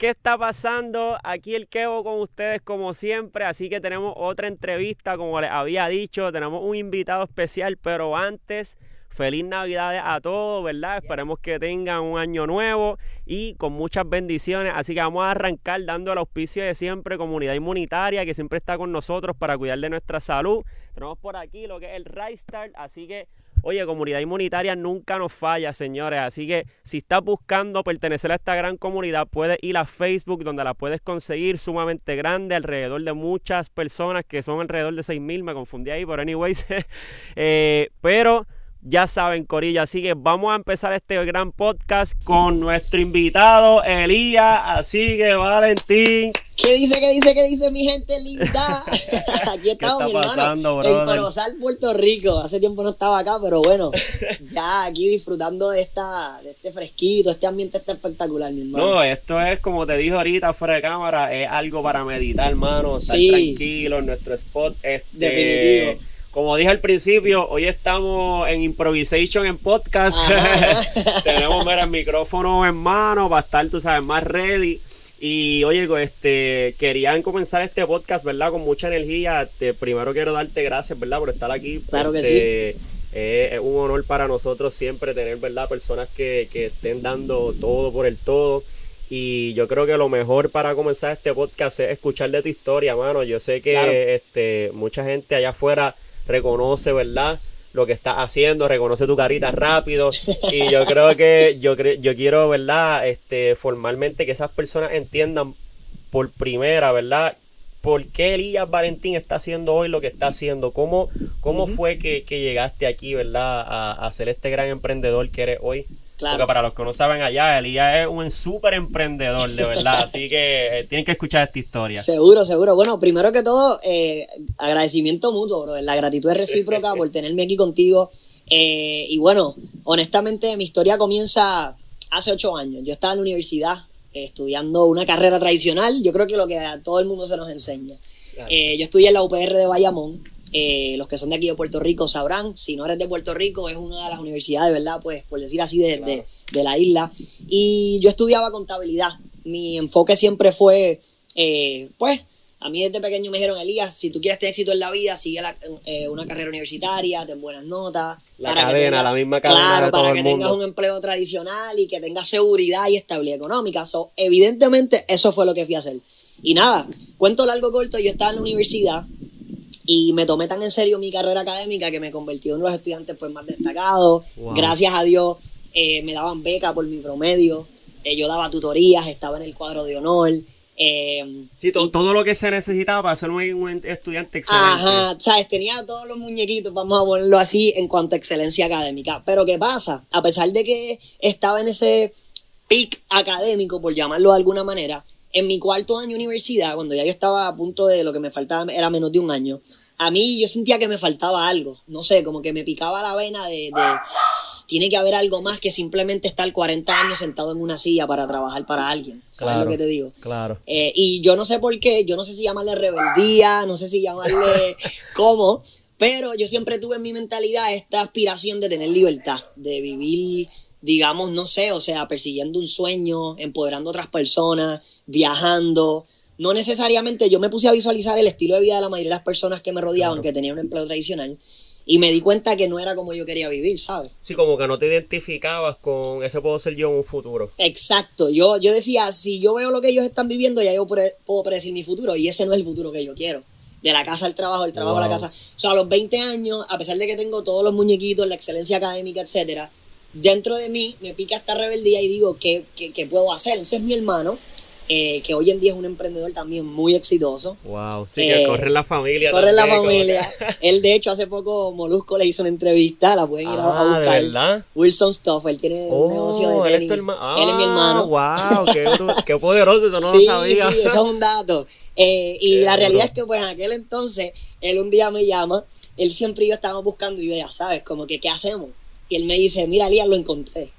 ¿qué está pasando? Aquí el Kevo con ustedes como siempre, así que tenemos otra entrevista, como les había dicho, tenemos un invitado especial, pero antes, feliz Navidad a todos, ¿verdad? Esperemos que tengan un año nuevo y con muchas bendiciones, así que vamos a arrancar dando el auspicio de siempre, comunidad inmunitaria, que siempre está con nosotros para cuidar de nuestra salud. Tenemos por aquí lo que es el Start, así que Oye, comunidad inmunitaria nunca nos falla, señores. Así que si estás buscando pertenecer a esta gran comunidad, puedes ir a Facebook, donde la puedes conseguir sumamente grande, alrededor de muchas personas que son alrededor de 6.000. Me confundí ahí, pero anyways. eh, pero ya saben, Corillo. Así que vamos a empezar este gran podcast con nuestro invitado, Elías. Así que, Valentín. ¿Qué dice, qué dice, qué dice mi gente linda? Aquí estamos, mi hermano, en Corozal, Puerto Rico. Hace tiempo no estaba acá, pero bueno, ya aquí disfrutando de esta, de este fresquito, este ambiente está espectacular, mi hermano. No, esto es, como te dije ahorita, fuera de cámara, es algo para meditar, hermano, estar tranquilo en nuestro spot. Este, Definitivo como dije al principio, hoy estamos en Improvisation en podcast. Tenemos el micrófono en mano para estar, tú sabes, más ready. Y oye, este, querían comenzar este podcast, ¿verdad? Con mucha energía. Te, primero quiero darte gracias, ¿verdad? Por estar aquí. Claro que este, sí. es un honor para nosotros siempre tener, ¿verdad? Personas que, que estén dando todo por el todo. Y yo creo que lo mejor para comenzar este podcast es escuchar de tu historia, mano. Yo sé que este, mucha gente allá afuera reconoce, ¿verdad? Lo que estás haciendo, reconoce tu carita rápido. Y yo creo que yo, yo quiero, ¿verdad? Este, formalmente que esas personas entiendan por primera, ¿verdad? ¿Por qué Elías Valentín está haciendo hoy lo que está haciendo? ¿Cómo, cómo fue que, llegaste aquí, ¿verdad? A, a ser este gran emprendedor que eres hoy. Porque para los que no saben allá, Elías es un súper emprendedor, de verdad. así que eh, tienen que escuchar esta historia. Seguro, seguro. Bueno, primero que todo, eh, agradecimiento mutuo, bro. La gratitud es recíproca por tenerme aquí contigo. Eh, y bueno, honestamente, mi historia comienza hace ocho años. Yo estaba en la universidad estudiando una carrera tradicional. Yo creo que lo que a todo el mundo se nos enseña. yo estudié en la UPR de Bayamón. Eh, los que son de aquí de Puerto Rico sabrán, si no eres de Puerto Rico, es una de las universidades, ¿verdad? Pues por decir así, de, la isla. Y yo estudiaba contabilidad. Mi enfoque siempre fue, eh, pues, a mí desde pequeño me dijeron, Elías, si tú quieres tener éxito en la vida, sigue eh, una carrera universitaria, ten buenas notas. La cadena, la misma cadena. Claro, para que tengas un empleo tradicional y que tengas seguridad y estabilidad económica. So, evidentemente, eso fue lo que fui a hacer. Y nada, cuento largo corto, yo estaba en la universidad, y me tomé tan en serio mi carrera académica que me convertí en uno de los estudiantes pues, más destacados. Gracias a Dios eh, me daban beca por mi promedio. Eh, yo daba tutorías, estaba en el cuadro de honor. Eh, sí, todo lo que se necesitaba para ser un, estudiante excelente. Ajá, ¿sabes? Tenía todos los muñequitos, vamos a ponerlo así, en cuanto a excelencia académica. Pero ¿qué pasa? A pesar de que estaba en ese peak académico, por llamarlo de alguna manera, en mi cuarto año de universidad, cuando ya yo estaba a punto de lo que me faltaba, era menos de un año, a mí yo sentía que me faltaba algo, no sé, como que me picaba la vena de, tiene que haber algo más que simplemente estar 40 años sentado en una silla para trabajar para alguien. ¿Sabes lo que te digo? Claro. Eh, y yo no sé por qué, yo no sé si llamarle rebeldía, no sé si llamarle cómo, pero yo siempre tuve en mi mentalidad esta aspiración de tener libertad, de vivir, digamos, no sé, o sea, persiguiendo un sueño, empoderando a otras personas, viajando no necesariamente yo me puse a visualizar el estilo de vida de la mayoría de las personas que me rodeaban, que tenían un empleo tradicional, y me di cuenta que no era como yo quería vivir, ¿sabes? Sí, como que no te identificabas con ese puedo ser yo en un futuro. Exacto, yo, yo decía, si yo veo lo que ellos están viviendo, ya yo puedo predecir mi futuro, y ese no es el futuro que yo quiero. De la casa al trabajo, del trabajo a la casa. O sea, a los 20 años, a pesar de que tengo todos los muñequitos, la excelencia académica, etcétera, dentro de mí me pica esta rebeldía y digo, ¿qué, qué, qué puedo hacer? Entonces mi hermano eh, que hoy en día es un emprendedor también muy exitoso. Wow, sí, que eh, corre en la familia. Corre en la familia. él, de hecho, hace poco Molusco le hizo una entrevista, la pueden ir a ah, buscar. ¿verdad? Wilson Stoff, él tiene un oh, negocio de tenis. Él es, mi hermano. Wow, qué, qué poderoso, eso no lo sabía. Sí, eso es un dato. Eh, y la realidad es que, pues, en aquel entonces, él un día me llama, él siempre y yo estábamos buscando ideas, ¿sabes? Como que, ¿qué hacemos? Y él me dice, mira, Lía, lo encontré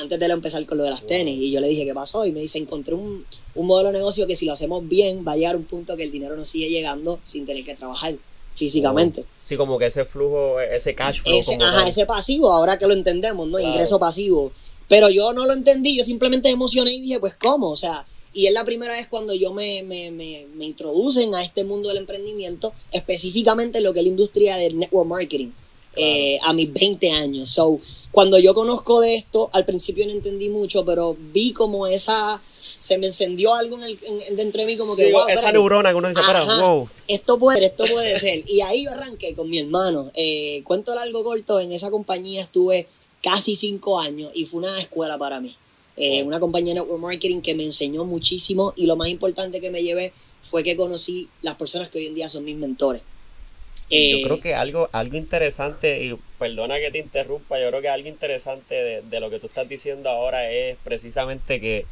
antes de empezar con lo de las tenis. Y yo le dije, ¿qué pasó? Y me dice, encontré un, modelo de negocio que si lo hacemos bien va a llegar un punto que el dinero nos sigue llegando sin tener que trabajar físicamente. Sí, como que ese flujo, ese cash flow. Ese, ajá, ese pasivo, ahora que lo entendemos, ¿no? Ingreso pasivo. Pero yo no lo entendí, yo simplemente me emocioné y dije, pues, ¿cómo? O sea, Y es la primera vez cuando yo me, me, me, me introducen a este mundo del emprendimiento, específicamente lo que es la industria del network marketing. Eh, a mis 20 años. So, cuando yo conozco de esto, al principio no entendí mucho, pero vi como esa, se me encendió algo en el, en- dentro de mí como que, Sí, wow, esa espérate. neurona que uno dice, Ajá, wow. Esto puede, esto puede ser. Y ahí yo arranqué con mi hermano. Eh, cuento largo corto, en esa compañía estuve casi cinco años y fue una escuela para mí. Eh. Una compañía de network marketing que me enseñó muchísimo y lo más importante que me llevé fue que conocí las personas que hoy en día son mis mentores. Eh, Yo creo que algo, algo interesante, y perdona que te interrumpa, yo creo que algo interesante de, de lo que tú estás diciendo ahora es precisamente que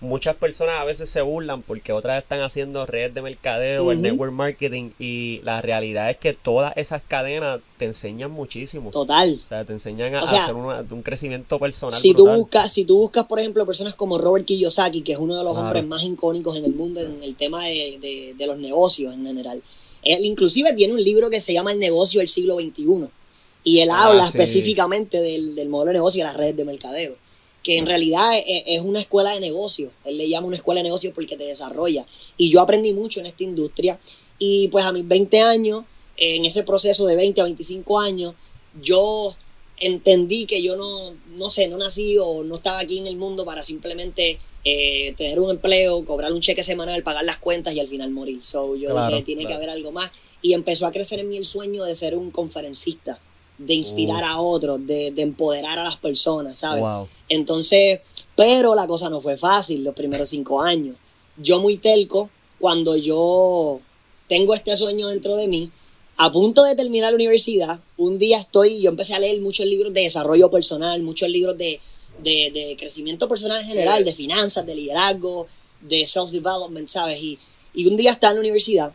muchas personas a veces se burlan porque otras están haciendo redes de mercadeo, el Ujú. network marketing, y la realidad es que todas esas cadenas te enseñan muchísimo. Total. O sea, te enseñan a, O sea, a hacer una- un crecimiento personal. Si tú, buscas, si tú buscas, por ejemplo, personas como Robert Kiyosaki, que es uno de los Claro. hombres más icónicos en el mundo en el tema de, de- de los negocios en general. Él inclusive tiene un libro que se llama El negocio del siglo XXI. Y él Ah, habla sí. específicamente del, del modelo de negocio y de las redes de mercadeo. Que en realidad es, es una escuela de negocio. Él le llama una escuela de negocio porque te desarrolla. Y yo aprendí mucho en esta industria. Y pues a mis 20 años, en ese proceso de 20 a 25 años, yo entendí que yo no, no sé, no nací o no estaba aquí en el mundo para simplemente eh, tener un empleo, cobrar un cheque semanal, pagar las cuentas y al final morir. So yo Claro, dije, tiene claro. que haber algo más. Y empezó a crecer en mí el sueño de ser un conferencista, de inspirar a otros, de, de empoderar a las personas, ¿sabes? Wow. Entonces, pero la cosa no fue fácil los primeros cinco años. Yo muy telco, cuando yo tengo este sueño dentro de mí, a punto de terminar la universidad, un día estoy, yo empecé a leer muchos libros de desarrollo personal, muchos libros de, de, de crecimiento personal en general, de finanzas, de liderazgo, de self-development, ¿sabes? Y, y un día estaba en la universidad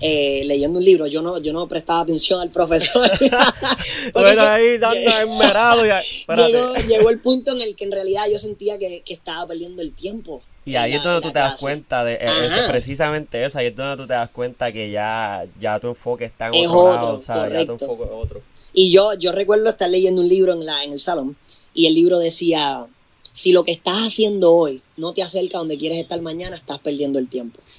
eh, leyendo un libro, yo no, yo no prestaba atención al profesor. Bueno, ahí dando espérate. llegó, llegó el punto en el que en realidad yo sentía que, que estaba perdiendo el tiempo. Y ahí la- es donde tú te das clase. cuenta de eh, eso, precisamente eso, ahí es donde tú te das cuenta que ya, ya tu enfoque está en Es otro, lado, otro, o sea, ya tu enfoque es otro. Y yo, yo recuerdo estar leyendo un libro en, la, en el salón y el libro decía, si lo que estás haciendo hoy no te acerca a donde quieres estar mañana, estás perdiendo el tiempo.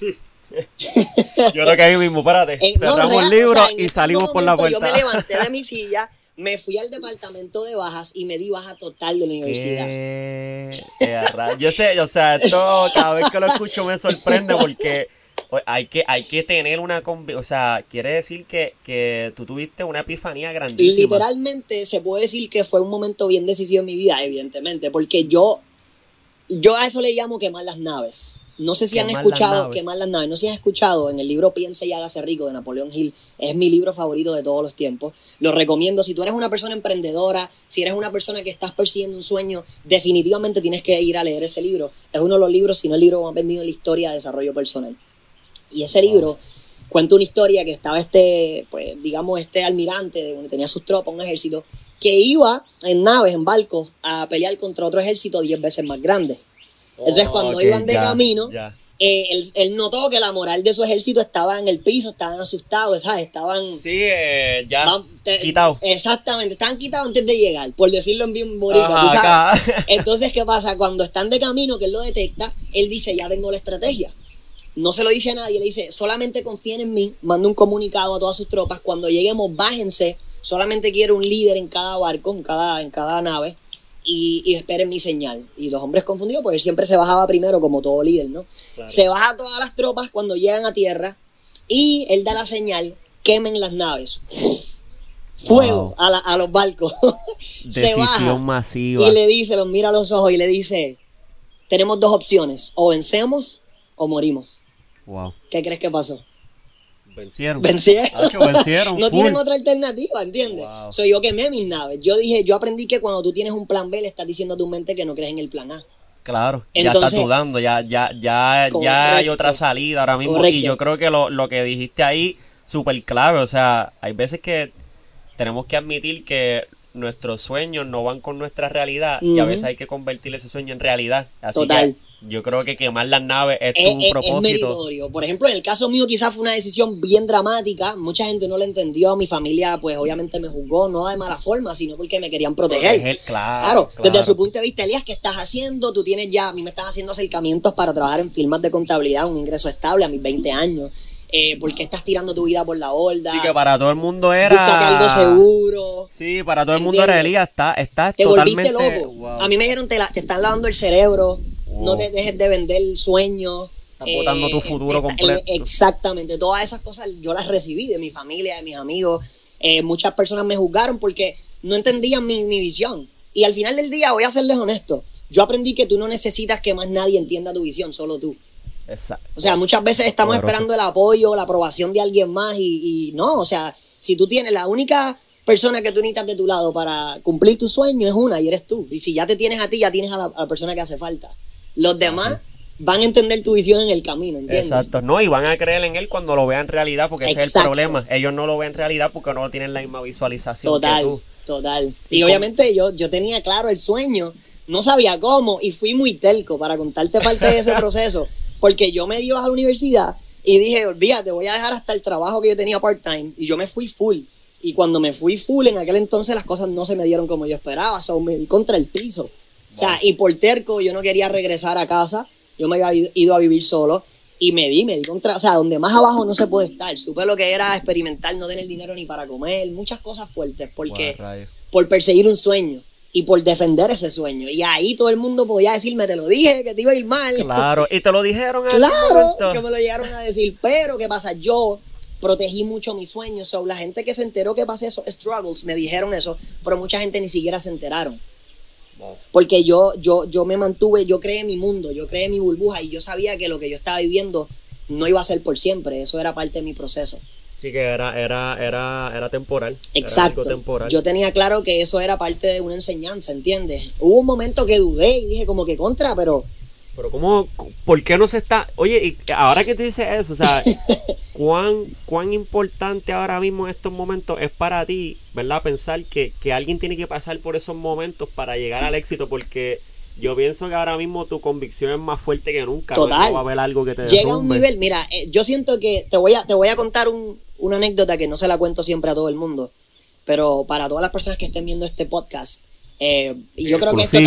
Yo creo que ahí mismo, espérate, En- no, cerramos real, el libro o sea, en y salimos por la puerta. Yo me levanté de mi silla, me fui al departamento de bajas y me di baja total de la universidad. ¿Qué? Eh, Yo sé, o sea, esto cada vez que lo escucho me sorprende porque hay que, hay que tener una o sea, quiere decir que, que tú tuviste una epifanía Y grandísima. literalmente se puede decir que fue un momento bien decisivo en mi vida, evidentemente, porque yo, yo a eso le llamo quemar las naves. No sé si han escuchado quemar las naves, no sé si han escuchado en el libro Piensa y hágase rico de Napoleón Hill, es mi libro favorito de todos los tiempos. Lo recomiendo si tú eres una persona emprendedora, si eres una persona que estás persiguiendo un sueño, definitivamente tienes que ir a leer ese libro. Es uno de los libros, si no el libro más vendido en la historia de desarrollo personal. Y ese libro cuenta una historia que estaba este, pues, digamos, este almirante de donde tenía sus tropas, un ejército, que iba en naves, en barcos, a pelear contra otro ejército diez veces más grande. Entonces, Oh, cuando ok, iban de ya, camino, ya. eh, él, él notó que la moral de su ejército estaba en el piso, estaban asustados, ¿sabes? Estaban... Sí, eh, ya vam- te- quitado. Exactamente, estaban quitados antes de llegar, por decirlo en bien acá. Entonces, ¿qué pasa? Cuando están de camino, que él lo detecta, él dice, ya tengo la estrategia. No se lo dice a nadie, le dice, solamente confíen en mí, manda un comunicado a todas sus tropas, cuando lleguemos, bájense, solamente quiero un líder en cada barco, en cada, en cada nave, y, y esperen mi señal. Y los hombres confundidos, porque él siempre se bajaba primero, como todo líder, ¿no? Claro. Se baja a todas las tropas cuando llegan a tierra, y él da la señal, quemen las naves. Fuego Wow. a, la- a los barcos. se baja. Masiva. Y le dice, los mira a los ojos y le dice, tenemos dos opciones, o vencemos o morimos. Wow. ¿Qué crees que pasó? Vencieron. Vencieron. Ah, vencieron, no tienen otra alternativa, ¿entiendes? Wow. Soy yo quemé mis naves. Yo dije, yo aprendí que cuando tú tienes un plan B, le estás diciendo a tu mente que no crees en el plan A. Claro, ya Entonces- estás dudando, ya, ya, ya, ya hay otra salida ahora mismo. Correcto. Y yo creo que lo, lo que dijiste ahí, súper clave. O sea, hay veces que tenemos que admitir que nuestros sueños no van con nuestra realidad y a veces hay que convertir ese sueño en realidad. Así Total. que yo creo que quemar las naves es, es, tu es- es propósito. meritorio. Por ejemplo, en el caso mío quizás fue una decisión bien dramática. Mucha gente no la entendió. Mi familia, pues obviamente me juzgó, no de mala forma, sino porque me querían proteger. Proteger, claro, Claro, desde su punto de vista, Elías, ¿qué estás haciendo? Tú tienes ya, a mí me están haciendo acercamientos para trabajar en firmas de contabilidad, un ingreso estable a mis 20 años. Eh, ¿Por qué estás tirando tu vida por la borda? Así que para todo el mundo era. Búscate algo seguro. Sí, para todo el mundo era. Elías. Está, está Te totalmente. volviste loco. Wow. A mí me dijeron, te, la- te están lavando el cerebro, Wow. no te dejes de vender sueños. Estás botando tu futuro completo. Exactamente, todas esas cosas yo las recibí de mi familia, de mis amigos. Eh, muchas personas me juzgaron porque no entendían mi, mi visión. Y al final del día, voy a serles honesto, yo aprendí que tú no necesitas que más nadie entienda tu visión, solo tú. Exacto. O sea, muchas veces estamos Poderoso. esperando el apoyo, la aprobación de alguien más y, y no, o sea, si tú tienes la única persona que tú necesitas de tu lado para cumplir tu sueño es una y eres tú. Y si ya te tienes a ti, ya tienes a la, a la persona que hace falta. Los demás van a entender tu visión en el camino, ¿entiendes? Exacto. No, y van a creer en él cuando lo vean realidad, porque ese es el problema. Ellos no lo ven realidad porque no tienen la misma visualización que Total, tú. total. Y Y obviamente yo, yo tenía claro el sueño, no sabía cómo y fui muy telco para contarte parte de ese proceso, porque yo me iba a la universidad y dije, olvídate, voy a dejar hasta el trabajo que yo tenía part-time y yo me fui full. Y cuando me fui full, en aquel entonces las cosas no se me dieron como yo esperaba, so me di contra el piso. O sea, y por terco yo no quería regresar a casa, yo me había ido- a vivir solo y me di, me di contra, o sea, donde más abajo no se puede estar. Supe lo que era experimentar, no tener dinero ni para comer, muchas cosas fuertes, porque Wow, por perseguir un sueño y por defender ese sueño. Y ahí todo el mundo podía decirme, te lo dije, que te iba a ir mal. Claro, y te lo dijeron Claro, que me lo llegaron a decir. Pero, ¿qué pasa? Yo protegí mucho mis sueños. So, la gente que se enteró que pasé esos struggles me dijeron eso, pero mucha gente ni siquiera se enteraron. Porque yo, yo, yo me mantuve, yo creé mi mundo, yo creé mi burbuja y yo sabía que lo que yo estaba viviendo no iba a ser por siempre. Eso era parte de mi proceso. Sí, que era, era, era, era temporal. Exacto. temporal. Yo tenía claro que eso era parte de una enseñanza, ¿entiendes? Hubo un momento que dudé y dije como que contra, pero Pero cómo, por qué no se está, oye, y ahora que tú dices eso, o sea, cuán, cuán importante ahora mismo en estos momentos es para ti, ¿verdad? Pensar que, que alguien tiene que pasar por esos momentos para llegar al éxito, porque yo pienso que ahora mismo tu convicción es más fuerte que nunca. Total. No va a haber algo que te llega a un nivel, mira, eh, yo siento que te voy a, te voy a contar un- una anécdota que no se la cuento siempre a todo el mundo, pero para todas las personas que estén viendo este podcast, eh, y yo creo que esto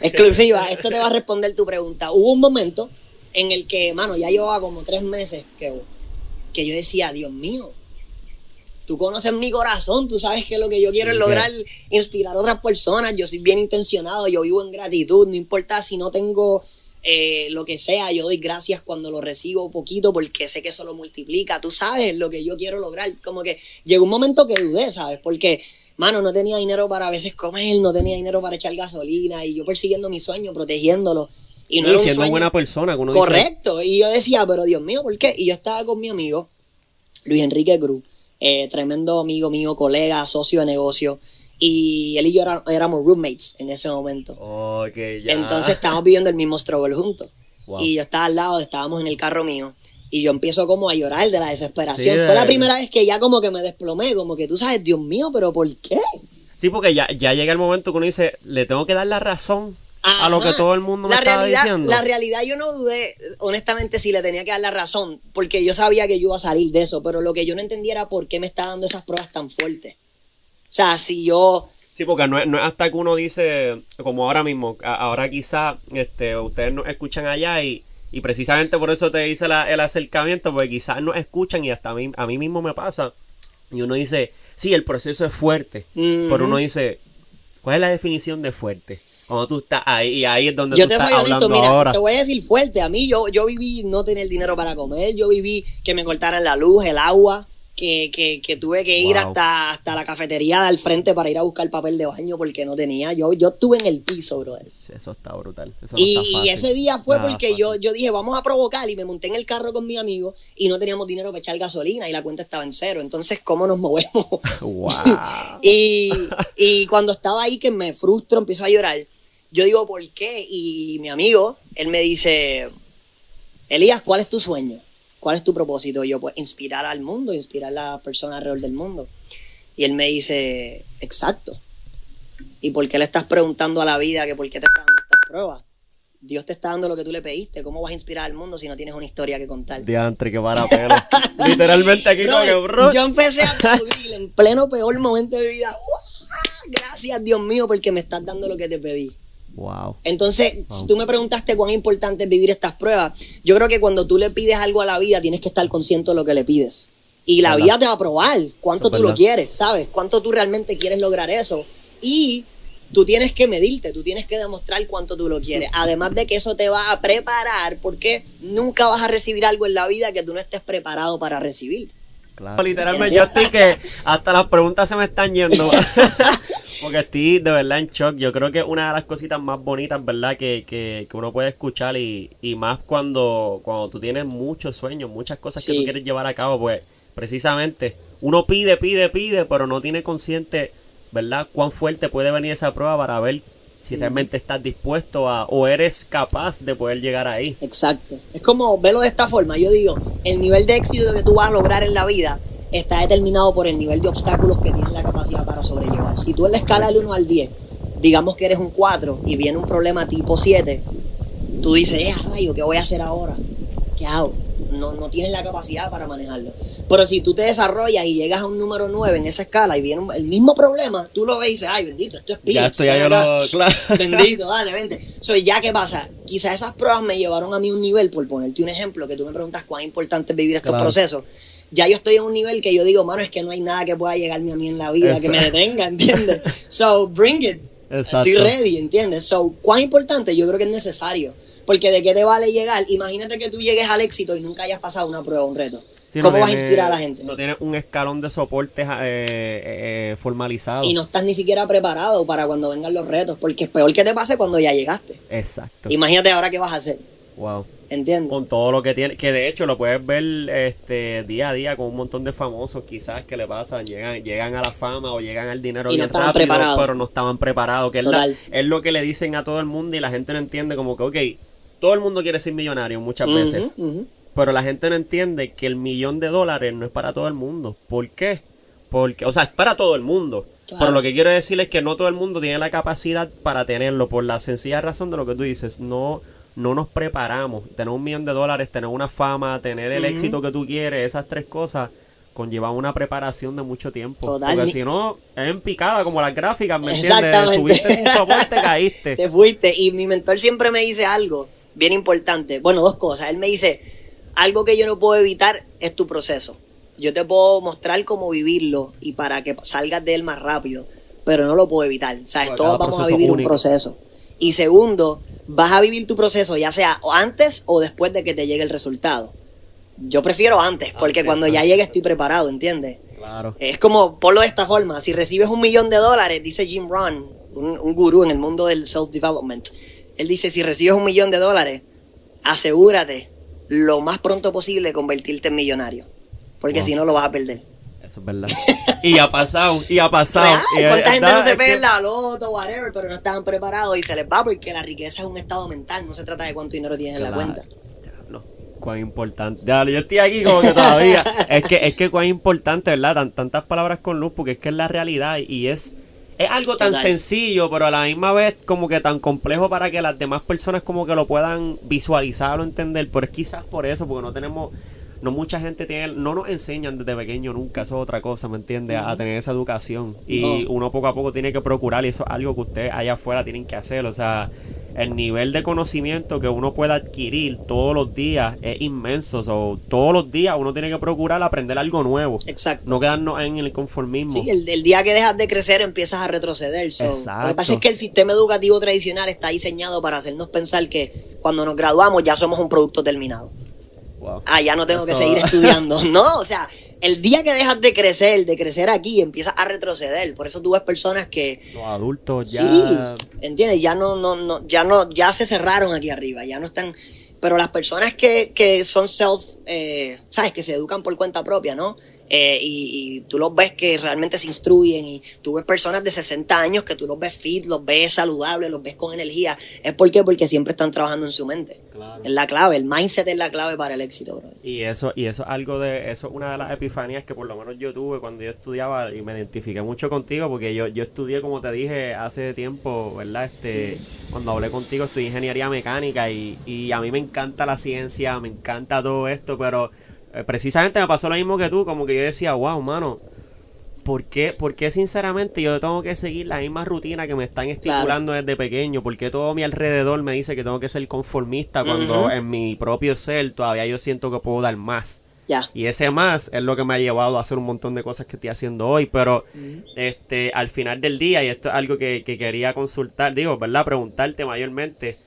te, exclusiva, esto te va a responder tu pregunta. Hubo un momento en el que, mano, ya llevaba como tres meses que, que yo decía, Dios mío, tú conoces mi corazón, tú sabes que lo que yo quiero Sí, es que- lograr inspirar a otras personas, yo soy bien intencionado, yo vivo en gratitud, no importa si no tengo eh, lo que sea, yo doy gracias cuando lo recibo poquito porque sé que eso lo multiplica, tú sabes lo que yo quiero lograr, como que llegó un momento que dudé, ¿sabes? Porque, mano, no tenía dinero para a veces comer, no tenía dinero para echar gasolina y yo persiguiendo mi sueño, protegiéndolo. Y no Sí, era un siendo sueño- buena persona. uno dice, Correcto. Y yo decía, pero Dios mío, ¿por qué? Y yo estaba con mi amigo, Luis Enrique Cruz, eh, tremendo amigo mío, colega, socio de negocio. Y él y yo era- éramos roommates en ese momento. Ok, ya. Entonces estábamos viviendo el mismo struggle juntos. Wow. Y yo estaba al lado, estábamos en el carro mío. Y yo empiezo como a llorar de la desesperación. Sí, Fue la primera vez que ya como que me desplomé, como que tú sabes, Dios mío, pero ¿por qué? Sí, porque ya, ya llega el momento que uno dice, le tengo que dar la razón a lo que todo el mundo me la estaba realidad, diciendo. La realidad yo no dudé, honestamente, si le tenía que dar la razón, porque yo sabía que yo iba a salir de eso, pero lo que yo no entendía era por qué me está dando esas pruebas tan fuertes. O sea, si yo... Sí, porque no es, no es hasta que uno dice, como ahora mismo, a- ahora quizá este, ustedes nos escuchan allá y, y precisamente por eso te hice la- el acercamiento, porque quizás nos escuchan y hasta a mí, a mí mismo me pasa. Y uno dice, sí, el proceso es fuerte, pero uno dice, ¿cuál es la definición de fuerte? Cuando tú estás ahí, y ahí es donde Yo tú te estás soy hablando mira, ahora. te voy a decir fuerte. A mí yo, yo viví no tener dinero para comer, yo viví que me cortaran la luz, el agua, que, que, que tuve que ir Wow. hasta, hasta la cafetería al frente para ir a buscar papel de baño porque no tenía. Yo, yo estuve en el piso, brother. Eso está brutal. Eso no Y, está y ese día fue Nada porque yo, yo dije, vamos a provocar, y me monté en el carro con mi amigo y no teníamos dinero para echar gasolina y la cuenta estaba en cero. Entonces, ¿cómo nos movemos? Wow. y, y cuando estaba ahí que me frustro, empiezo a llorar, yo digo, ¿por qué? Y mi amigo, él me dice, Elías, ¿cuál es tu sueño? ¿Cuál es tu propósito? Y yo, pues, inspirar al mundo, inspirar a las personas alrededor del mundo. Y él me dice, exacto. ¿Y por qué le estás preguntando a la vida que por qué te está dando estas pruebas? Dios te está dando lo que tú le pediste. ¿Cómo vas a inspirar al mundo si no tienes una historia que contar? Diantre, que para pelo. Literalmente aquí Brother, como que, bro. Yo empecé a aplaudir en pleno peor momento de vida. ¡Uah! Gracias, Dios mío, porque me estás dando lo que te pedí. Wow. Entonces, si tú me preguntaste cuán importante es vivir estas pruebas, yo creo que cuando tú le pides algo a la vida, tienes que estar consciente de lo que le pides. Y la ¿Verdad? vida te va a probar cuánto tú lo quieres, ¿sabes? Cuánto tú realmente quieres lograr eso. Y tú tienes que medirte, tú tienes que demostrar cuánto tú lo quieres. Además de que eso te va a preparar, porque nunca vas a recibir algo en la vida que tú no estés preparado para recibir. Claro. Literalmente yo estoy que hasta las preguntas se me están yendo. Porque estoy de verdad en shock. Yo creo que una de las cositas más bonitas, ¿verdad? Que, que, que uno puede escuchar y, y más cuando, cuando tú tienes muchos sueños, muchas cosas que tú quieres llevar a cabo, pues precisamente uno pide, pide, pide, pero no tiene consciente, ¿verdad? Cuán fuerte puede venir esa prueba para ver si realmente estás dispuesto a o eres capaz de poder llegar ahí. Exacto. Es como verlo de esta forma. Yo digo, el nivel de éxito que tú vas a lograr en la vida está determinado por el nivel de obstáculos que tienes la capacidad para sobrellevar. Si tú en la escala del 1 al 10, digamos que eres un 4 y viene un problema tipo 7, tú dices, eh, rayo, ¿qué voy a hacer ahora? ¿Qué hago? No, no tienes la capacidad para manejarlo. Pero si tú te desarrollas y llegas a un número 9 en esa escala y viene un- el mismo problema, tú lo ves y dices, ay, bendito, esto es esto ya yo acá". lo... Claro. Bendito, dale, vente. So, ya, ¿qué pasa? Quizás esas pruebas me llevaron a mí un nivel, por ponerte un ejemplo, que tú me preguntas cuán importante es vivir estos Claro. procesos. Ya yo estoy en un nivel que yo digo, mano, es que no hay nada que pueda llegarme a mí en la vida que me Exacto. detenga, ¿entiendes? So, bring it. Exacto. Estoy ready, ¿entiendes? So, ¿cuán importante? Yo creo que es necesario. Porque de qué te vale llegar, imagínate que tú llegues al éxito y nunca hayas pasado una prueba, un reto. Sí, ¿Cómo no vas a inspirar a la gente? No tienes un escalón de soporte eh, eh, formalizado. Y no estás ni siquiera preparado para cuando vengan los retos, porque es peor que te pase cuando ya llegaste. Exacto. Imagínate ahora qué vas a hacer, Wow. ¿entiendes? Con todo lo que tiene, que de hecho lo puedes ver este día a día con un montón de famosos quizás que le pasan, llegan, llegan a la fama o llegan al dinero Y no bien estaban rápido, preparados. pero no estaban preparados, que es, la- Total. es lo que le dicen a todo el mundo y la gente no entiende como que, ok, todo el mundo quiere ser millonario muchas veces, pero la gente no entiende que el millón de dólares no es para todo el mundo. ¿Por qué? Porque, o sea, es para todo el mundo. Claro. Pero lo que quiero decir es que no todo el mundo tiene la capacidad para tenerlo por la sencilla razón de lo que tú dices. No, no nos preparamos. Tener un millón de dólares, tener una fama, tener el éxito que tú quieres, esas tres cosas conllevan una preparación de mucho tiempo. Porque si no, es en picada como las gráficas, ¿me entiendes? Subiste un caíste. Te fuiste. Y mi mentor siempre me dice algo bien importante. Bueno, dos cosas. Él me dice, algo que yo no puedo evitar es tu proceso. Yo te puedo mostrar cómo vivirlo y para que salgas de él más rápido, pero no lo puedo evitar. O sea, todos vamos a vivir único. un proceso. Y segundo, vas a vivir tu proceso ya sea antes o después de que te llegue el resultado. Yo prefiero antes, porque Antes, cuando ya antes. llegue estoy preparado, ¿entiendes? Claro. Es como, ponlo de esta forma, si recibes un millón de dólares, dice Jim Rohn, un, un gurú en el mundo del self-development, él dice, si recibes un millón de dólares, asegúrate lo más pronto posible de convertirte en millonario, porque Wow. si no lo vas a perder. Eso es verdad. Y ha pasado, y ha pasado. Y es ¿Cuánta gente no se pega en la loto, whatever, pero no estaban preparados y se les va porque la riqueza es un estado mental, no se trata de cuánto dinero tienes en la cuenta. Cuán importante. Diablo, yo estoy aquí como que todavía. es que es que cuán importante, ¿verdad? Tan- tantas palabras con luz, porque es que es la realidad y es es algo tan Total. sencillo, pero a la misma vez como que tan complejo para que las demás personas como que lo puedan visualizar o entender. Pero es quizás por eso, porque no tenemos no mucha gente tiene, no nos enseñan desde pequeño nunca, eso es otra cosa, ¿me entiendes? A, a tener esa educación. Y No. uno poco a poco tiene que procurar, y eso es algo que ustedes allá afuera tienen que hacer. O sea, el nivel de conocimiento que uno puede adquirir todos los días es inmenso. So, todos los días uno tiene que procurar aprender algo nuevo. Exacto. No quedarnos en el conformismo. Sí, el, el día que dejas de crecer empiezas a retroceder. So, Exacto. Lo que pasa es que el sistema educativo tradicional está diseñado para hacernos pensar que cuando nos graduamos ya somos un producto terminado. Wow. Ah, ya no tengo que seguir estudiando. No, o sea, el día que dejas de crecer, de crecer aquí, empiezas a retroceder. Por eso tú ves personas que Los adultos ya... Sí, ¿entiendes? Ya no, no, no, ya no, ya se cerraron aquí arriba, ya no están. Pero las personas que, que son self, eh, ¿sabes? Que se educan por cuenta propia, ¿no? Eh, y, y tú los ves que realmente se instruyen y tú ves personas de 60 años que tú los ves fit, los ves saludables, los ves con energía. ¿Es por qué? Porque siempre están trabajando en su mente. Claro. Es la clave, el mindset es la clave para el éxito, bro. Y eso, y eso es algo de, eso es una de las epifanías que por lo menos yo tuve cuando yo estudiaba y me identifiqué mucho contigo porque yo, yo estudié, como te dije hace tiempo, ¿verdad? Este, cuando hablé contigo estudié ingeniería mecánica y, y a mí me encanta la ciencia, me encanta todo esto, pero precisamente me pasó lo mismo que tú, como que yo decía, wow, mano, ¿por qué, por qué sinceramente yo tengo que seguir la misma rutina que me están estipulando desde pequeño? ¿Por qué todo mi alrededor me dice que tengo que ser conformista cuando en mi propio ser todavía yo siento que puedo dar más? Ya. Y ese más es lo que me ha llevado a hacer un montón de cosas que estoy haciendo hoy. Pero este al final del día, y esto es algo que, que quería consultar, digo, ¿verdad? Preguntarte mayormente.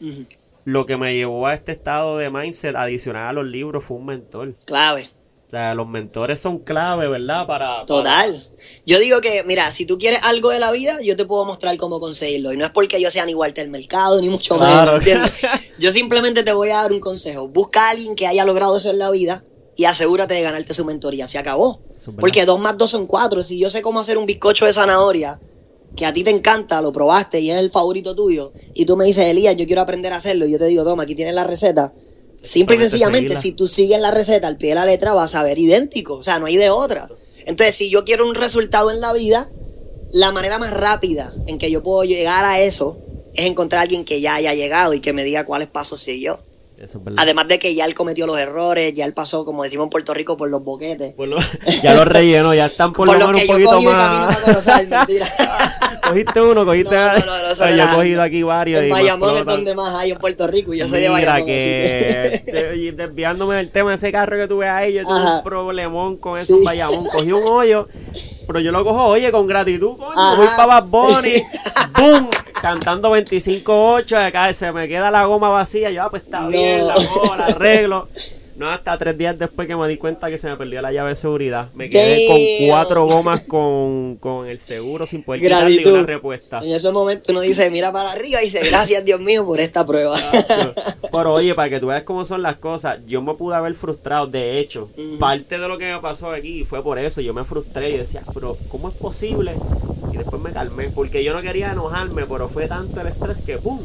Lo que me llevó a este estado de mindset adicional a los libros fue un mentor. Clave. O sea, los mentores son clave, ¿verdad? Para, Total. Yo digo que, mira, si tú quieres algo de la vida, yo te puedo mostrar cómo conseguirlo. Y no es porque yo sea ni Walter Mercado, ni mucho Claro. menos, ¿entiendes? Yo simplemente te voy a dar un consejo. Busca a alguien que haya logrado eso en la vida y asegúrate de ganarte su mentoría. Se acabó. Porque dos más dos son cuatro. Si yo sé cómo hacer un bizcocho de zanahoria, que a ti te encanta, lo probaste y es el favorito tuyo, y tú me dices, Elías, yo quiero aprender a hacerlo, y yo te digo, toma, aquí tienes la receta. Simple y sencillamente, seguirla. si tú sigues la receta al pie de la letra, vas a ver idéntico. O sea, no hay de otra. Entonces, si yo quiero un resultado en la vida, la manera más rápida en que yo puedo llegar a eso es encontrar a alguien que ya haya llegado y que me diga cuáles pasos siguió. Eso es verdad. Además de que ya él cometió los errores, ya él pasó, como decimos en Puerto Rico, por los boquetes. Por lo- ya los relleno, ya están por, Por, lo lo menos que un yo poquito de más. para conocer, mentira. cogiste uno, cogiste. No, no, no, Pero yo he cogido aquí varios. En Bayamón es donde más hay en Puerto Rico y yo soy de Bayamón. que de- y desviándome del tema, ese carro que tuve ahí, yo tuve Ajá. un problemón con eso en Sí. Bayamón. Cogí un hoyo, pero yo lo cojo, oye, con gratitud, coño. Ajá. Voy para Bad Bunny, boom, cantando 25-8, acá se me queda la goma vacía. Yo, ah, pues está No. bien, la cojo, la arreglo. No, hasta tres días después que me di cuenta que se me perdió la llave de seguridad. Me quedé Damn. con cuatro gomas con, con el seguro sin poder quitarle Gratitud. una repuesta. En ese momento uno dice, mira para arriba y dice, gracias Dios mío por esta prueba. Pero oye, para que tú veas cómo son las cosas, yo me pude haber frustrado. De hecho, parte de lo que me pasó aquí fue por eso. Yo me frustré y decía, pero ¿cómo es posible? Y después me calmé, porque yo no quería enojarme, pero fue tanto el estrés que ¡pum!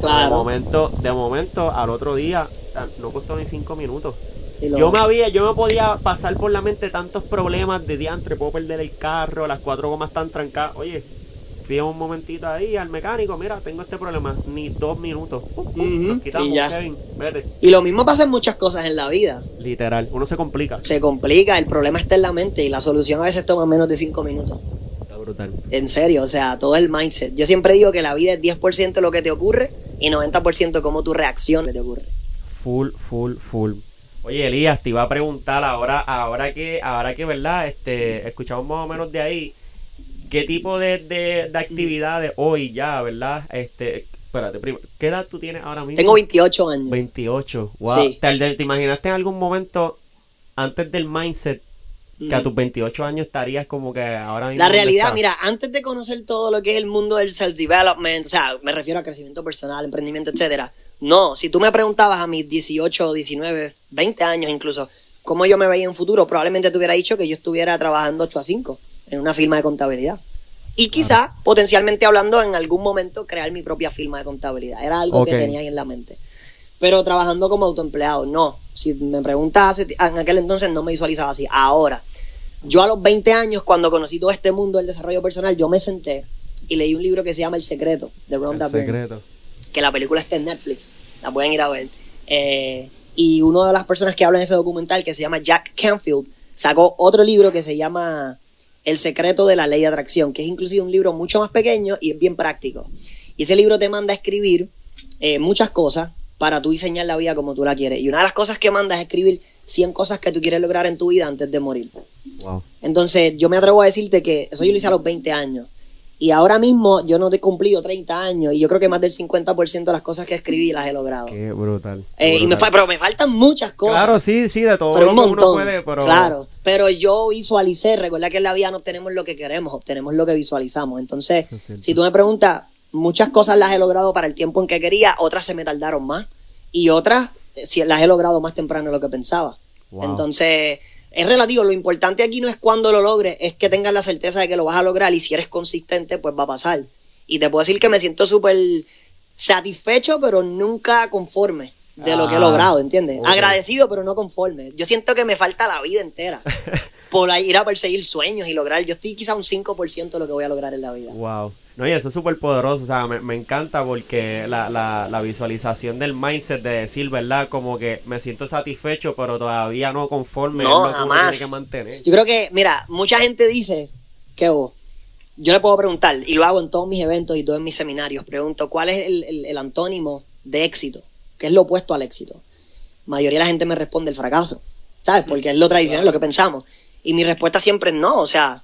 Claro. De momento, de momento, al otro día, no costó ni cinco minutos. Lo- Yo me había, yo me podía pasar por la mente tantos problemas de diantre, puedo perder el carro, las cuatro gomas están trancadas. Oye, fui un momentito ahí al mecánico, mira, tengo este problema, ni dos minutos. Pum, pum, Ujú, nos quitamos, y ya. Kevin, vete. Y lo mismo pasa en muchas cosas en la vida. Literal, uno se complica. Se complica, el problema está en la mente y la solución a veces toma menos de cinco minutos. Está brutal. En serio, o sea, todo el mindset. Yo siempre digo que la vida es 10% lo que te ocurre y 90% cómo tu reacción te ocurre. Full, full, full. Oye, Elías, te iba a preguntar ahora, ahora que, ahora que, ¿verdad? Este, escuchamos más o menos de ahí, ¿qué tipo de, de, de actividades hoy ya, ¿verdad? Este, espérate, primero, ¿qué edad tú tienes ahora mismo? Tengo 28 años. 28. Wow. Sí. ¿Te, te imaginaste en algún momento, antes del mindset, que a Mm. tus 28 años estarías como que ahora mismo... La ¿dónde realidad, mira, antes de conocer todo lo que es el mundo del self-development, o sea, me refiero a crecimiento personal, emprendimiento, etcétera. No, si tú me preguntabas a mis 18, 19, 20 años incluso, cómo yo me veía en futuro, probablemente te hubiera dicho que yo estuviera trabajando 8 a 5 en una firma de contabilidad. Y quizá, potencialmente hablando, en algún momento crear mi propia firma de contabilidad. Era algo que tenía ahí en la mente. Pero trabajando como autoempleado, no. Si me preguntas en aquel entonces, no me visualizaba así. Ahora, yo a los 20 años, cuando conocí todo este mundo del desarrollo personal, yo me senté y leí un libro que se llama El Secreto, de El Rhonda Byrne, secreto. que la película está en Netflix, la pueden ir a ver. Eh, y una de las personas que habla en ese documental, que se llama Jack Canfield, sacó otro libro que se llama El Secreto de la Ley de Atracción, que es inclusive un libro mucho más pequeño y es bien práctico. Y ese libro te manda a escribir eh, muchas cosas para tú diseñar la vida como tú la quieres. Y una de las cosas que manda es escribir 100 cosas que tú quieres lograr en tu vida antes de morir. Wow. Entonces, yo me atrevo a decirte que eso yo lo hice a los 20 años. Y ahora mismo yo no he cumplido 30 años y yo creo que más del 50% de las cosas que escribí las he logrado. Qué brutal. Eh, y me pero me faltan muchas cosas. Claro, sí, sí, de todo pero un que uno montón. puede, pero... Claro, pero yo visualicé, recuerda que en la vida no obtenemos lo que queremos, obtenemos lo que visualizamos. Entonces, es si tú me preguntas, muchas cosas las he logrado para el tiempo en que quería, otras se me tardaron más y otras eh, sí, las he logrado más temprano de lo que pensaba. Wow. Entonces, es relativo. Lo importante aquí no es cuando lo logres, es que tengas la certeza de que lo vas a lograr y si eres consistente, pues va a pasar. Y te puedo decir que me siento súper satisfecho, pero nunca conforme de lo que he Ah, logrado, ¿entiendes? Agradecido, pero no conforme. Yo siento que me falta la vida entera por ir a perseguir sueños y lograr. Yo estoy quizá un 5% de lo que voy a lograr en la vida. Wow. No, y eso es súper poderoso, o sea, me, me encanta porque la, la, la visualización del mindset de decir, ¿verdad? Como que me siento satisfecho, pero todavía no conforme. No, es lo que uno jamás. tiene que mantener. Yo creo que, mira, mucha gente dice que oh, yo le puedo preguntar, y lo hago en todos mis eventos y todos mis seminarios, pregunto, ¿cuál es el, el- el antónimo de éxito? ¿Qué es lo opuesto al éxito? mayoría de la gente me responde el fracaso, ¿sabes? Porque es lo tradicional, lo que pensamos. Y mi respuesta siempre es no, o sea,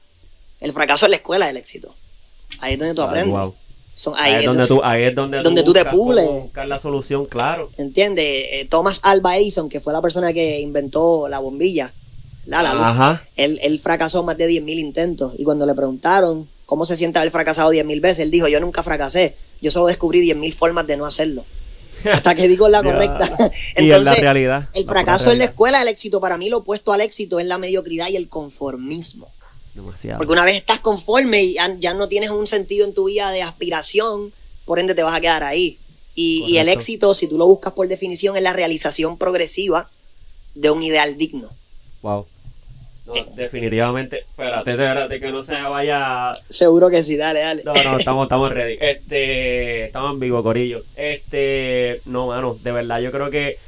el fracaso es la escuela del éxito. Ahí es donde tú Ah, aprendes. wow. Son- Ahí, es donde tú, ahí es donde, donde tú te buscas cómo pules. buscar la solución, claro. ¿Entiendes? Eh, Thomas Alva Edison, que fue la persona que inventó la bombilla, la, la luz, Ajá. él, él fracasó más de 10.000 intentos. Y cuando le preguntaron cómo se siente haber fracasado 10.000 veces, él dijo, yo nunca fracasé, yo solo descubrí 10.000 formas de no hacerlo. Hasta que digo la correcta. Y es la realidad, El fracaso es la escuela del éxito. Para mí lo opuesto al éxito es la mediocridad y el conformismo. Demasiado. Porque una vez estás conforme y ya, ya no tienes un sentido en tu vida de aspiración, por ende te vas a quedar ahí. Y, y el éxito, si tú lo buscas por definición, es la realización progresiva de un ideal digno. Wow. No, Eh. definitivamente. Espérate, espérate, que no se vaya. Seguro que sí, dale, dale. No, no, estamos, estamos ready. Este, estamos en vivo, Corillo. Este, no, mano, de verdad, yo creo que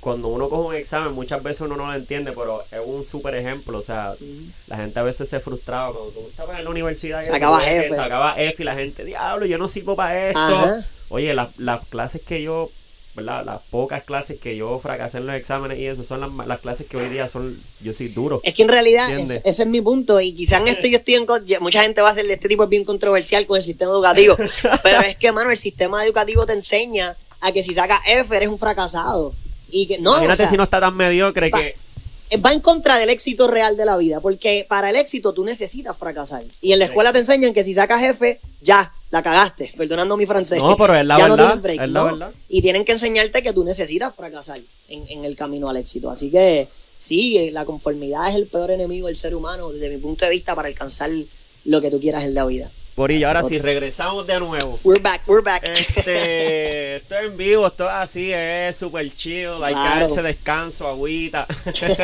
cuando uno coge un examen, muchas veces uno no lo entiende, pero es un súper ejemplo. O sea, la gente a veces se frustraba cuando tú estabas en la universidad. Sacaba F. Sacaba F y la gente, diablo, yo no sirvo para esto. Ajá. Oye, las, las clases que yo, ¿verdad? Las pocas clases que yo fracasé en los exámenes y eso son las, las clases que hoy día son, yo soy duro. Es que en realidad es- ese es mi punto y quizás en esto yo estoy en mucha gente va a hacer este tipo es bien controversial con el sistema educativo, pero es que mano el sistema educativo te enseña a que si sacas F eres un fracasado y que no, Imagínate o sea, si no está tan mediocre pa- que... eh, va en contra del éxito real de la vida, porque para el éxito tú necesitas fracasar. Y en la escuela te enseñan que si sacas F, ya, la cagaste, perdonando mi francés. No, pero es la ya no verdad, tienes break, es la ¿no? verdad. Y tienen que enseñarte que tú necesitas fracasar en, en el camino al éxito. Así que sí, eh, la conformidad es el peor enemigo del ser humano desde mi punto de vista para alcanzar lo que tú quieras en la vida. Corillo, ahora sí, regresamos de nuevo. We're back, we're back. Este, esto es en vivo, esto es así, es súper chill, hay que Claro. darse descanso, agüita.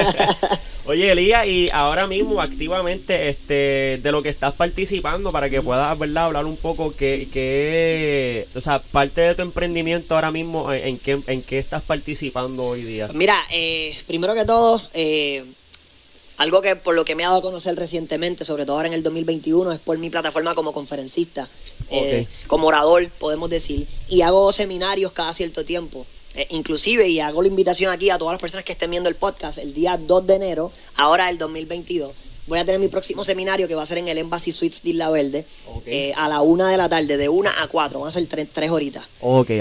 Oye, Elías, y ahora mismo activamente este, de lo que estás participando para que puedas, ¿verdad? Hablar un poco que, que o sea, parte de tu emprendimiento ahora mismo, ¿en, en qué, en qué estás participando hoy día? Mira, eh, primero que todo, eh, algo que por lo que me he dado a conocer recientemente, sobre todo ahora en el 2021, es por mi plataforma como conferencista, eh, como orador, podemos decir, y hago seminarios cada cierto tiempo. Eh, inclusive, y hago la invitación aquí a todas las personas que estén viendo el podcast, el día 2 de enero, ahora del 2022, voy a tener mi próximo seminario que va a ser en el Embassy Suites de Isla Verde, eh, a la una de la tarde, de una a cuatro, van a ser tres, tres horitas.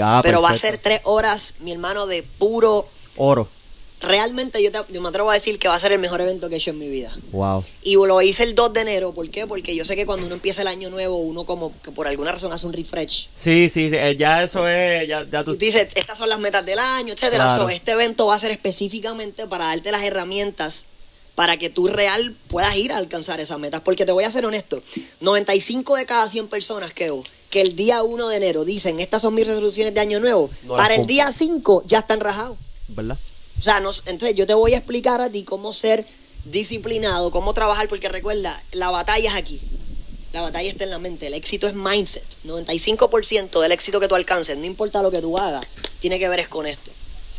Ah, Pero va a ser tres horas, mi hermano, de puro Oro. Realmente yo, te- yo me atrevo a decir que va a ser el mejor evento que he hecho en mi vida. Wow. Y lo hice el 2 de enero, ¿por qué? Porque yo sé que cuando uno empieza el año nuevo, uno como que por alguna razón hace un refresh. Sí, sí, eh, ya eso es, ya, ya tú... Y dices, estas son las metas del año, etcétera. Claro. So, este evento va a ser específicamente para darte las herramientas para que tú real puedas ir a alcanzar esas metas. Porque te voy a ser honesto, 95 de cada 100 personas que que el día 1 de enero dicen, estas son mis resoluciones de año nuevo, No para el día 5 ya están rajados. ¿Verdad? O sea, no- entonces yo te voy a explicar a ti cómo ser disciplinado, cómo trabajar, porque recuerda, la batalla es aquí. La batalla está en la mente. El éxito es mindset. 95% del éxito que tú alcances, no importa lo que tú hagas, tiene que ver es con esto.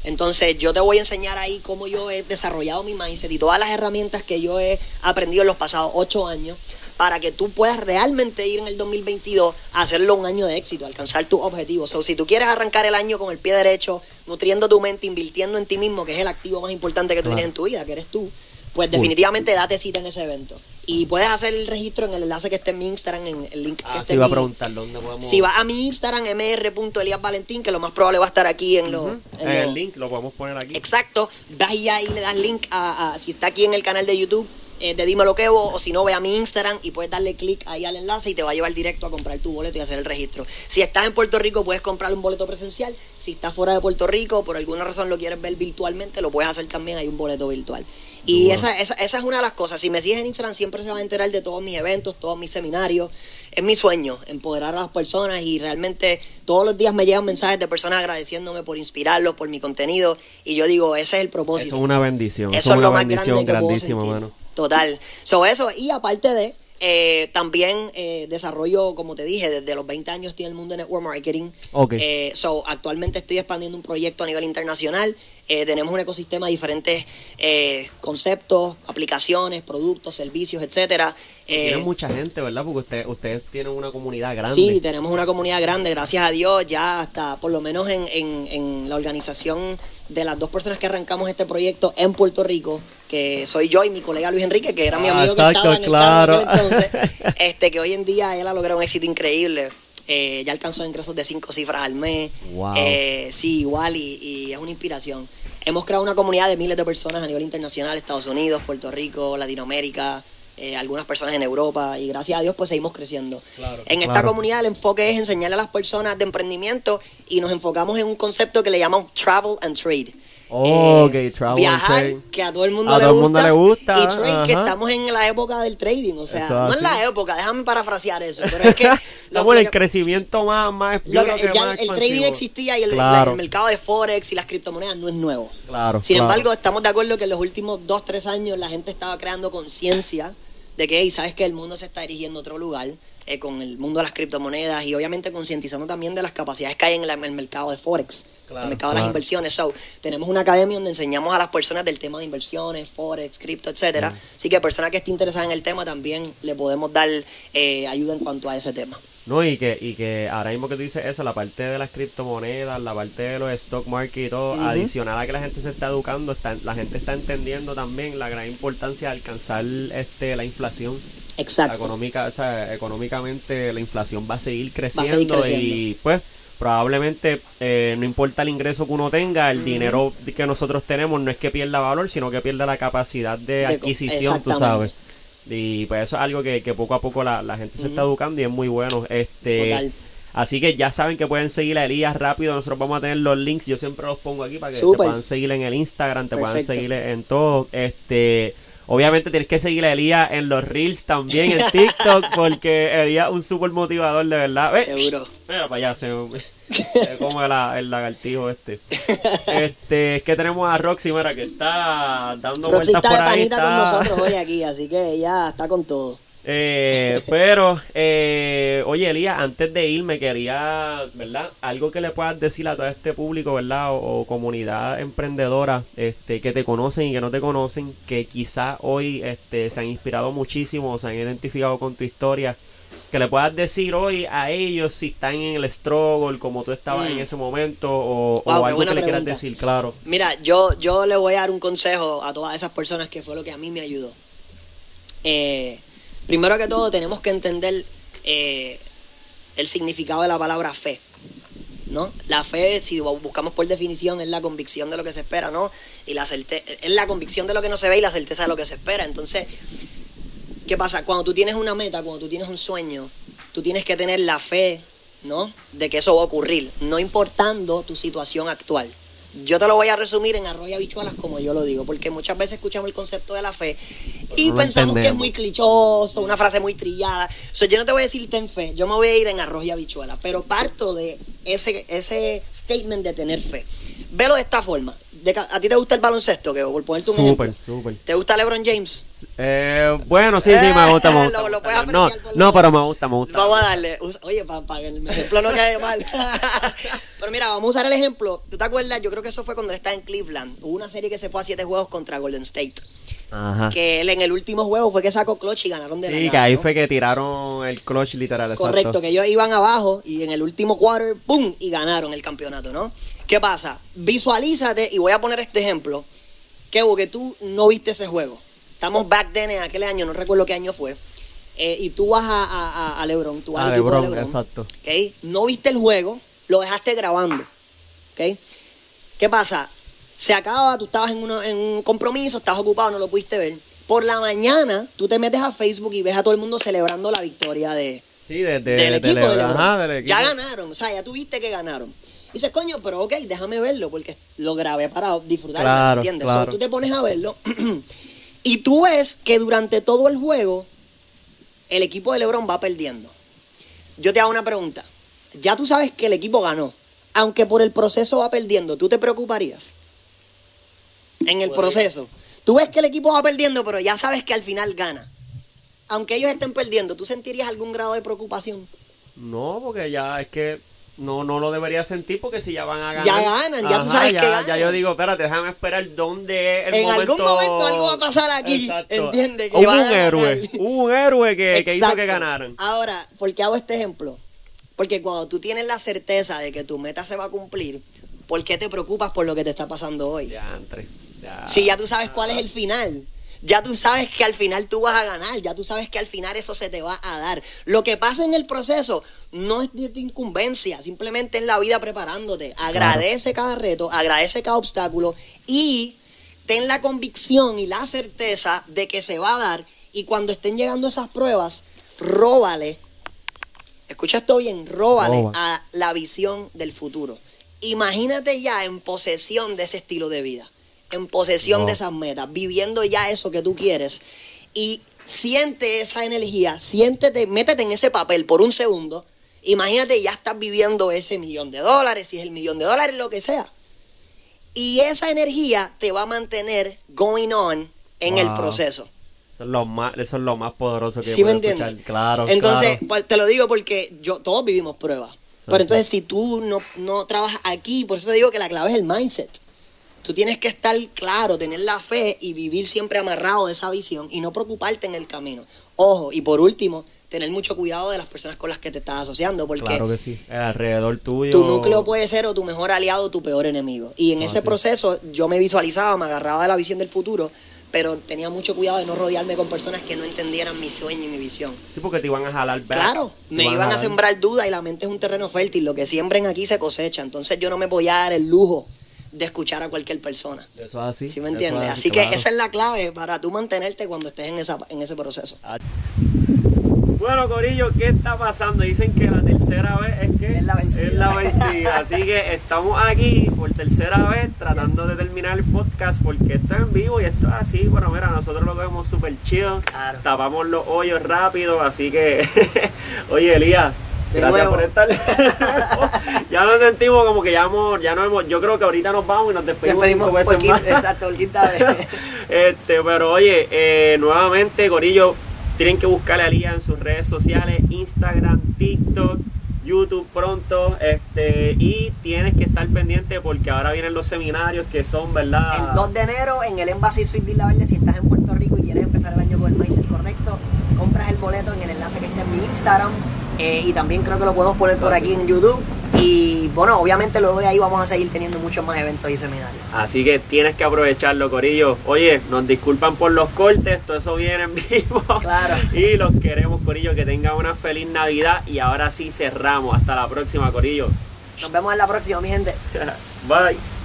Entonces yo te voy a enseñar ahí cómo yo he desarrollado mi mindset y todas las herramientas que yo he aprendido en los pasados ocho años para que tú puedas realmente ir en el 2022 a hacerlo un año de éxito, alcanzar tus objetivos. O si tú quieres arrancar el año con el pie derecho, nutriendo tu mente, invirtiendo en ti mismo, que es el activo más importante que tú Claro. tienes en tu vida, que eres tú, pues definitivamente date cita en ese evento. Y puedes hacer el registro en el enlace que esté en mi Instagram, en el link que Ah, esté sí, en iba a preguntar dónde podemos... Si vas a mi Instagram, mr.eliasvalentín, que lo más probable va a estar aquí en, los en el los- link lo podemos poner aquí. Exacto, vas y ahí le das link a, a- si está aquí en el canal de YouTube, eh, de Dímelo Kevo, o si no, ve a mi Instagram y puedes darle clic ahí al enlace y te va a llevar directo a comprar tu boleto y hacer el registro. Si estás en Puerto Rico, puedes comprar un boleto presencial. Si estás fuera de Puerto Rico, por alguna razón lo quieres ver virtualmente, lo puedes hacer también, hay un boleto virtual. Y esa, esa, esa es una de las cosas. Si me sigues en Instagram, siempre se va a enterar de todos mis eventos, todos mis seminarios. Es mi sueño, empoderar a las personas y realmente todos los días me llegan mensajes de personas agradeciéndome por inspirarlos, por mi contenido. Y yo digo, ese es el propósito. Eso es una bendición. Eso es es lo una más bendición grande que puedo grandísima, sentir. mano. Total. So, eso, y aparte de, eh, también eh, desarrollo, como te dije, desde los 20 años estoy en el mundo de network marketing. Ok. Eh, so, actualmente estoy expandiendo un proyecto a nivel internacional. Eh, tenemos un ecosistema de diferentes eh, conceptos, aplicaciones, productos, servicios, etcétera. Eh, Tienen mucha gente, ¿verdad? Porque ustedes, ustedes tienen una comunidad grande. Sí, tenemos una comunidad grande, gracias a Dios, ya hasta por lo menos en, en, en la organización de las dos personas que arrancamos este proyecto en Puerto Rico, que soy yo y mi colega Luis Enrique, que era mi Ah, amigo exacto, que estaba en el carro en entonces, este, que hoy en día él ha logrado un éxito increíble. Eh, ya alcanzó ingresos de cinco cifras al mes. Wow. Eh, sí, igual, y, y es una inspiración. Hemos creado una comunidad de miles de personas a nivel internacional, Estados Unidos, Puerto Rico, Latinoamérica, eh, algunas personas en Europa, y gracias a Dios pues seguimos creciendo. Claro. en esta Claro. comunidad el enfoque es enseñarle a las personas de emprendimiento y nos enfocamos en un concepto que le llamamos travel and trade. Ok, Eh, travel viajar, que a todo el mundo, A le, todo gusta, mundo le gusta, y trade, que estamos en la época del trading, o sea, no en la época, déjame parafrasear eso, pero es que lo en el que- crecimiento más, más lo que- ya más el trading existía y el, Claro. el mercado de Forex y las criptomonedas no es nuevo. Claro, Sin claro. embargo, estamos de acuerdo que en los últimos dos, tres años la gente estaba creando conciencia de que, hey, sabes que el mundo se está dirigiendo a otro lugar eh, con el mundo de las criptomonedas y obviamente concientizando también de las capacidades que hay en, la- en el mercado de Forex, Claro, el mercado de las inversiones. So, tenemos una academia donde enseñamos a las personas del tema de inversiones, Forex, cripto, etcétera. Así que persona que esté interesada en el tema también le podemos dar eh, ayuda en cuanto a ese tema. No, y que, y que ahora mismo que tú dices eso, la parte de las criptomonedas, la parte de los stock market y todo, adicional a que la gente se está educando, está, la gente está entendiendo también la gran importancia de alcanzar este la inflación. La Exacto. económica, o sea, económicamente la inflación va a seguir a creciendo, seguir creciendo. y pues probablemente eh, no importa el ingreso que uno tenga, el dinero que nosotros tenemos no es que pierda valor, sino que pierda la capacidad de, adquisición, tú sabes. Y pues eso es algo que, que poco a poco la, la gente se está educando y es muy bueno. Este, Total. Así que ya saben que pueden seguir a Elías rápido. Nosotros vamos a tener los links. Yo siempre los pongo aquí para que te puedan seguir en el Instagram, te puedan seguir en todo. Este, obviamente tienes que seguir a Elías en los reels también en TikTok porque Elías es un súper motivador de verdad. Ve, Seguro. Mira para allá, se, se come la- el lagartijo este. Este, es que tenemos a Roxy, mira, que está dando Roxy vueltas está por de ahí. panita está- con nosotros hoy aquí, así que ella está con todo. Eh, pero, eh, oye, Elías, antes de irme quería, ¿verdad? Algo que le puedas decir a todo este público, ¿verdad? O, o comunidad emprendedora este, que te conocen y que no te conocen, que quizás hoy este, se han inspirado muchísimo, o se han identificado con tu historia. Que le puedas decir hoy a ellos si están en el struggle, como tú estabas Mm. en ese momento, o, o Wow, algo que le quieras decir, claro. Mira, yo, yo le voy a dar un consejo a todas esas personas que fue lo que a mí me ayudó. Eh, primero que todo, tenemos que entender eh, el significado de la palabra fe. ¿No? La fe, si bu- buscamos por definición, es la convicción de lo que se espera, ¿no? Y la certe es la convicción de lo que no se ve y la certeza de lo que se espera. Entonces, ¿qué pasa? Cuando tú tienes una meta, cuando tú tienes un sueño, tú tienes que tener la fe, ¿no? De que eso va a ocurrir, no importando tu situación actual. Yo te lo voy a resumir en arroz y habichuelas como yo lo digo, porque muchas veces escuchamos el concepto de la fe y no pensamos que es muy clichoso, una frase muy trillada. So, yo no te voy a decir ten fe, yo me voy a ir en arroz y habichuelas, pero parto de ese, ese statement de tener fe. Velo de esta forma. De ¿A ti te gusta el baloncesto? Que por ponerte un Súper, ejemplo. súper. ¿Te gusta LeBron James? Eh, bueno, sí, sí, me gusta, me Eh, gusta. lo- me lo gusta. puedes no, no, pero me gusta, me gusta. Vamos a darle. Oye, para que el ejemplo no quede mal. Pero mira, vamos a usar el ejemplo. ¿Tú te acuerdas? Yo creo que eso fue cuando él estaba en Cleveland. Hubo una serie que se fue a siete juegos contra Golden State. Ajá. Que él en el último juego fue que sacó clutch y ganaron de la Sí, que nada, ahí ¿no? fue que tiraron el clutch literal, exacto. Correcto, que ellos iban abajo y en el último quarter, ¡pum! y ganaron el campeonato, ¿no? ¿Qué pasa? Visualízate, y voy a poner este ejemplo, que que tú no viste ese juego. Estamos back then en aquel año, no recuerdo qué año fue. eh, y tú vas a, a, LeBron, tú vas A al equipo de LeBron, LeBron, exacto. ¿ok? No viste el juego, lo dejaste grabando. ¿ok? ¿Qué pasa? Se acaba, tú estabas en, un compromiso, estás ocupado, no lo pudiste ver. Por la mañana, tú te metes a Facebook y ves a todo el mundo celebrando la victoria de, Sí, de, de- del de- equipo. de- de LeBron. ajá, del equipo. Ya ganaron, o sea, ya tuviste que ganaron. Y dices, coño, pero ok, déjame verlo porque lo grabé para disfrutar, Claro, ¿entiendes? claro. So, tú te pones a verlo y tú ves que durante todo el juego el equipo de LeBron va perdiendo. Yo te hago una pregunta. Ya tú sabes que el equipo ganó, aunque por el proceso va perdiendo, ¿tú te preocuparías? En el proceso. Tú ves que el equipo va perdiendo, pero ya sabes que al final gana. Aunque ellos estén perdiendo, ¿tú sentirías algún grado de preocupación? No, porque ya es que no, no lo debería sentir porque si ya van a ganar. Ya ganan, ya tú sabes ya, que Ya ganan. yo digo, espérate, déjame esperar dónde es el En momento. algún momento algo va a pasar aquí. ¿entiendes? Hubo un héroe, hubo un héroe que, que hizo que ganaran. Ahora, ¿por qué hago este ejemplo? Porque cuando tú tienes la certeza de que tu meta se va a cumplir, ¿por qué te preocupas por lo que te está pasando hoy? Ya, entre. Si ya tú sabes cuál es el final. Ya tú sabes que al final tú vas a ganar, ya tú sabes que al final eso se te va a dar. Lo que pasa en el proceso no es de tu incumbencia, simplemente es la vida preparándote. Agradece cada reto, agradece cada obstáculo y ten la convicción y la certeza de que se va a dar y cuando estén llegando esas pruebas, róbale, escucha esto bien, róbale Roba. a la visión del futuro. Imagínate ya en posesión de ese estilo de vida, en posesión No. de esas metas, viviendo ya eso que tú quieres y siente esa energía, siéntete, métete en ese papel por un segundo. Imagínate ya estás viviendo ese millón de dólares, si es el millón de dólares, lo que sea. Y esa energía te va a mantener going on en el proceso. Eso es lo más, eso es lo más poderoso que ¿Sí me escuchar. Claro, Entonces, claro. pues, te lo digo porque yo todos vivimos pruebas. Pero entonces, si tú no, no trabajas aquí, por eso te digo que la clave es el mindset. Tú tienes que estar claro, tener la fe y vivir siempre amarrado de esa visión y no preocuparte en el camino. Ojo, y por último, tener mucho cuidado de las personas con las que te estás asociando, porque Claro que sí. Alrededor tuyo. tu núcleo puede ser o tu mejor aliado o tu peor enemigo. Y en Ah, ese sí. proceso yo me visualizaba, me agarraba de la visión del futuro, pero tenía mucho cuidado de no rodearme con personas que no entendieran mi sueño y mi visión. Sí, porque te iban a jalar back. Claro, Te me iban a sembrar dudas y la mente es un terreno fértil. Lo que siembren aquí se cosecha. Entonces yo no me podía dar el lujo de escuchar a cualquier persona. Eso es así. ¿Sí me entiendes? es Así, claro. que esa es la clave para tú mantenerte cuando estés en, esa, en ese proceso. Ah. Bueno, Corillo, ¿qué está pasando? Dicen que la tercera vez es que Es la vencida. es la vencida. Así que estamos aquí por tercera vez tratando de terminar el podcast porque esto es en vivo y esto es así. Bueno, mira, nosotros lo vemos súper chido. Claro. Tapamos los hoyos rápido, así que... Oye, Elías. De Gracias nuevo. por estar. ya nos sentimos como que ya hemos, ya no hemos, yo creo que ahorita nos vamos y nos despedimos cinco por veces quinta- más. exacto, vez. Este, pero oye, eh, nuevamente, Corillo, tienen que buscarle a Lía en sus redes sociales, Instagram, TikTok, YouTube pronto, este, y tienes que estar pendiente porque ahora vienen los seminarios que son, ¿verdad? El 2 de enero en el Embassy Suite Villa Verde, si estás en Puerto Rico y quieres empezar el año con el mindset correcto, compras el boleto en el enlace que está en mi Instagram eh, y también creo que lo podemos poner por aquí en YouTube. Y bueno, obviamente luego de ahí vamos a seguir teniendo muchos más eventos y seminarios. Así que tienes que aprovecharlo, Corillo. Oye, nos disculpan por los cortes, todo eso viene en vivo. Claro. Y los queremos, Corillo, que tengan una feliz Navidad. Y ahora sí cerramos. Hasta la próxima, Corillo. Nos vemos en la próxima, mi gente. Bye.